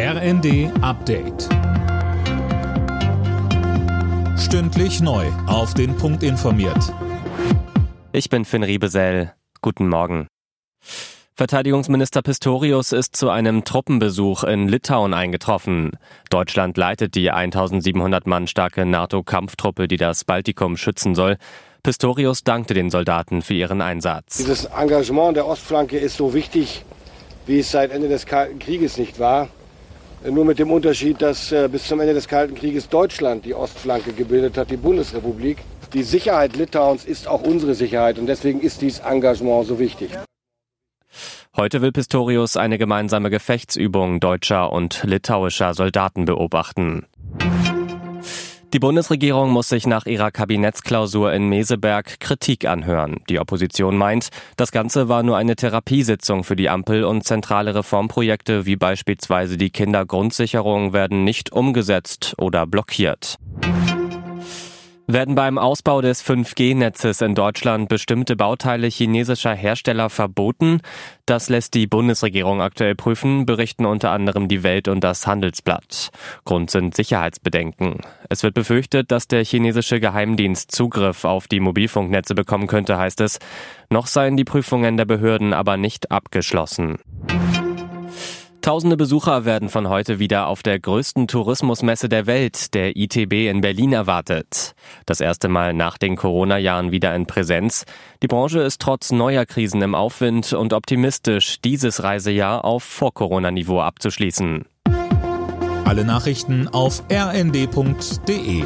RND Update. Stündlich neu. Auf den Punkt informiert. Ich bin Finn Riebesell. Guten Morgen. Verteidigungsminister Pistorius ist zu einem Truppenbesuch in Litauen eingetroffen. Deutschland leitet die 1700 Mann starke NATO-Kampftruppe, die das Baltikum schützen soll. Pistorius dankte den Soldaten für ihren Einsatz. Dieses Engagement der Ostflanke ist so wichtig, wie es seit Ende des Kalten Krieges nicht war. Nur mit dem Unterschied, dass äh, bis zum Ende des Kalten Krieges Deutschland die Ostflanke gebildet hat, die Bundesrepublik. Die Sicherheit Litauens ist auch unsere Sicherheit und deswegen ist dieses Engagement so wichtig. Heute will Pistorius eine gemeinsame Gefechtsübung deutscher und litauischer Soldaten beobachten. Die Bundesregierung muss sich nach ihrer Kabinettsklausur in Meseberg Kritik anhören. Die Opposition meint, das Ganze war nur eine Therapiesitzung für die Ampel und zentrale Reformprojekte wie beispielsweise die Kindergrundsicherung werden nicht umgesetzt oder blockiert. Werden beim Ausbau des 5G-Netzes in Deutschland bestimmte Bauteile chinesischer Hersteller verboten? Das lässt die Bundesregierung aktuell prüfen, berichten unter anderem die Welt und das Handelsblatt. Grund sind Sicherheitsbedenken. Es wird befürchtet, dass der chinesische Geheimdienst Zugriff auf die Mobilfunknetze bekommen könnte, heißt es. Noch seien die Prüfungen der Behörden aber nicht abgeschlossen. Tausende Besucher werden von heute wieder auf der größten Tourismusmesse der Welt, der ITB in Berlin, erwartet. Das erste Mal nach den Corona-Jahren wieder in Präsenz. Die Branche ist trotz neuer Krisen im Aufwind und optimistisch, dieses Reisejahr auf Vor-Corona-Niveau abzuschließen. Alle Nachrichten auf rnd.de